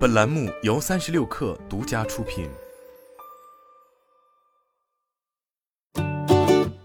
本栏目由三十六氪独家出品。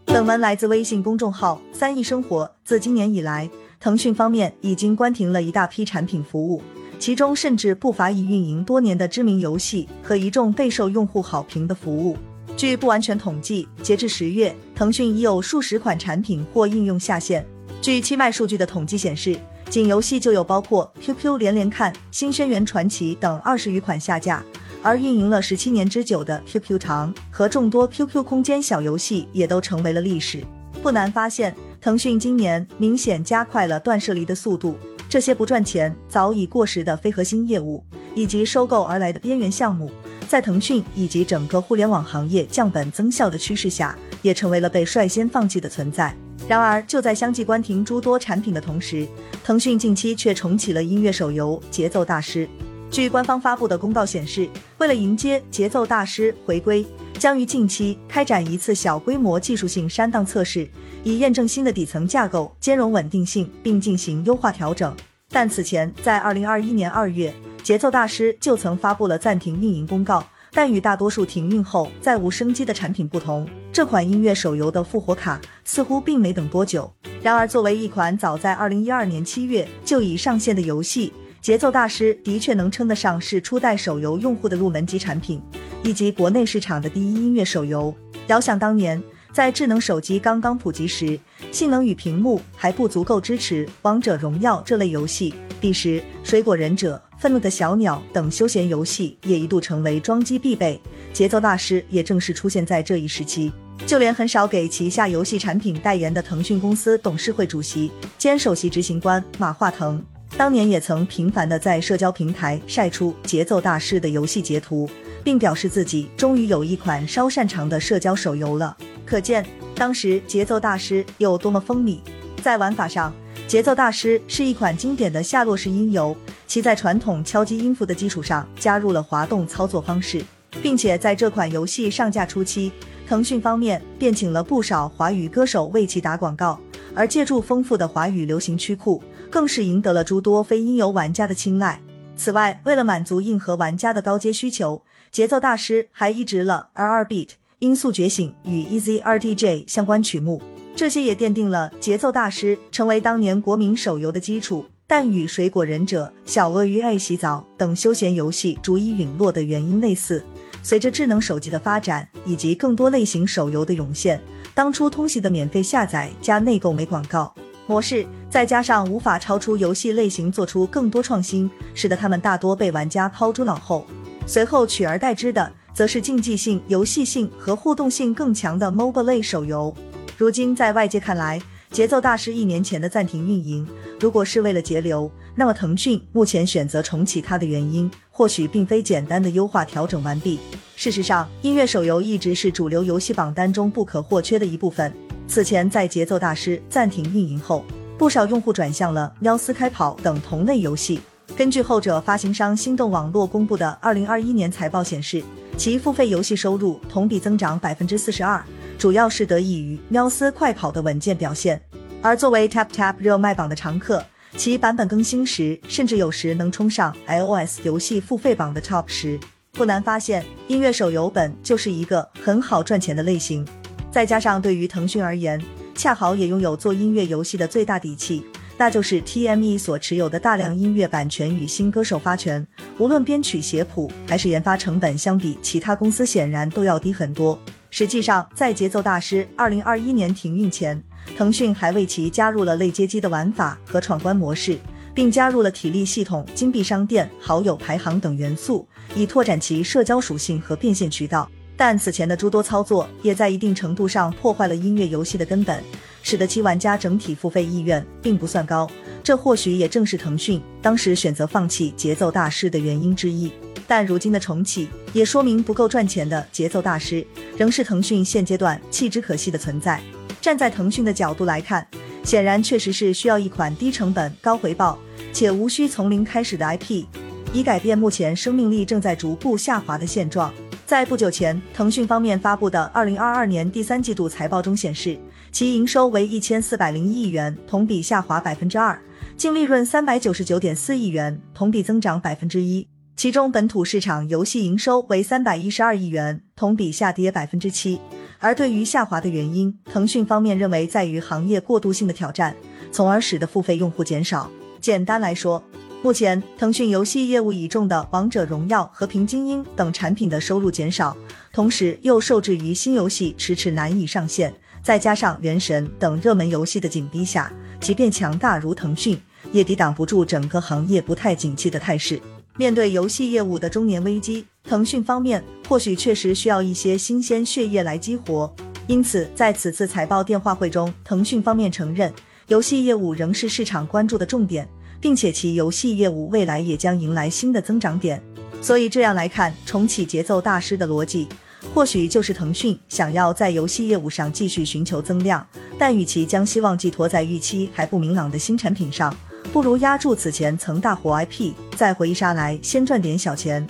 本文来自微信公众号“三亿生活”。自今年以来，腾讯方面已经关停了一大批产品服务，其中甚至不乏已运营多年的知名游戏和一众备受用户好评的服务。据不完全统计，截至十月，腾讯已有数十款产品或应用下线。据七脉数据的统计显示，仅游戏就有包括 QQ 连连看、新轩辕传奇等二十余款下架，而运营了十七年之久的 QQ 堂和众多 QQ 空间小游戏也都成为了历史。不难发现，腾讯今年明显加快了断舍离的速度。这些不赚钱、早已过时的非核心业务，以及收购而来的边缘项目。在腾讯以及整个互联网行业降本增效的趋势下，也成为了被率先放弃的存在。然而，就在相继关停诸多产品的同时，腾讯近期却重启了音乐手游《节奏大师》。据官方发布的公告显示，为了迎接《节奏大师》回归，将于近期开展一次小规模技术性删档测试，以验证新的底层架构兼容稳定性，并进行优化调整。但此前，在二零二一年二月。节奏大师就曾发布了暂停运营公告，但与大多数停运后再无生机的产品不同，这款音乐手游的复活卡似乎并没等多久。然而，作为一款早在二零一二年七月就已上线的游戏，节奏大师的确能称得上是初代手游用户的入门级产品，以及国内市场的第一音乐手游。遥想当年。在智能手机刚刚普及时，性能与屏幕还不足够支持《王者荣耀》这类游戏。第十，《水果忍者》《愤怒的小鸟》等休闲游戏也一度成为装机必备。节奏大师也正是出现在这一时期。就连很少给旗下游戏产品代言的腾讯公司董事会主席兼首席执行官马化腾，当年也曾频繁的在社交平台晒出节奏大师的游戏截图，并表示自己终于有一款稍擅长的社交手游了。可见当时节奏大师有多么风靡。在玩法上，节奏大师是一款经典的下落式音游，其在传统敲击音符的基础上加入了滑动操作方式，并且在这款游戏上架初期，腾讯方面便请了不少华语歌手为其打广告，而借助丰富的华语流行曲库，更是赢得了诸多非音游玩家的青睐。此外，为了满足硬核玩家的高阶需求，节奏大师还移植了 R2Beat。音速觉醒与 Easy RTJ 相关曲目，这些也奠定了节奏大师成为当年国民手游的基础。但与水果忍者、小鳄鱼爱洗澡等休闲游戏逐一陨落的原因类似，随着智能手机的发展以及更多类型手游的涌现，当初通行的免费下载加内购没广告模式，再加上无法超出游戏类型做出更多创新，使得他们大多被玩家抛诸脑后。随后取而代之的。则是竞技性、游戏性和互动性更强的 MOBA 类手游。如今，在外界看来，节奏大师一年前的暂停运营，如果是为了节流，那么腾讯目前选择重启它的原因，或许并非简单的优化调整完毕。事实上，音乐手游一直是主流游戏榜单中不可或缺的一部分。此前，在节奏大师暂停运营后，不少用户转向了喵斯开跑等同类游戏。根据后者发行商心动网络公布的二零二一年财报显示。其付费游戏收入同比增长百分之四十二，主要是得益于喵斯快跑的稳健表现。而作为 Tap Tap 热卖榜的常客，其版本更新时，甚至有时能冲上 iOS 游戏付费榜的 Top 十。不难发现，音乐手游本就是一个很好赚钱的类型。再加上对于腾讯而言，恰好也拥有做音乐游戏的最大底气。那就是 TME 所持有的大量音乐版权与新歌首发权，无论编曲写谱还是研发成本，相比其他公司显然都要低很多。实际上，在节奏大师二零二一年停运前，腾讯还为其加入了类接机的玩法和闯关模式，并加入了体力系统、金币商店、好友排行等元素，以拓展其社交属性和变现渠道。但此前的诸多操作，也在一定程度上破坏了音乐游戏的根本。使得其玩家整体付费意愿并不算高，这或许也正是腾讯当时选择放弃节奏大师的原因之一。但如今的重启，也说明不够赚钱的节奏大师仍是腾讯现阶段弃之可惜的存在。站在腾讯的角度来看，显然确实是需要一款低成本、高回报且无需从零开始的 IP，以改变目前生命力正在逐步下滑的现状。在不久前，腾讯方面发布的二零二二年第三季度财报中显示，其营收为一千四百零一亿元，同比下滑百分之二；净利润三百九十九点四亿元，同比增长百分之一。其中本土市场游戏营收为三百一十二亿元，同比下跌百分之七。而对于下滑的原因，腾讯方面认为在于行业过渡性的挑战，从而使得付费用户减少。简单来说，目前腾讯游戏业务倚重的《王者荣耀》《和平精英》等产品的收入减少，同时又受制于新游戏迟迟难以上线，再加上《原神》等热门游戏的紧逼下，即便强大如腾讯，也抵挡不住整个行业不太景气的态势。面对游戏业务的中年危机，腾讯方面或许确实需要一些新鲜血液来激活。因此，在此次财报电话会中，腾讯方面承认，游戏业务仍是市场关注的重点，并且其游戏业务未来也将迎来新的增长点。所以这样来看，重启节奏大师的逻辑，或许就是腾讯想要在游戏业务上继续寻求增量，但与其将希望寄托在预期还不明朗的新产品上。不如压住此前曾大火 IP，再回忆杀来先赚点小钱。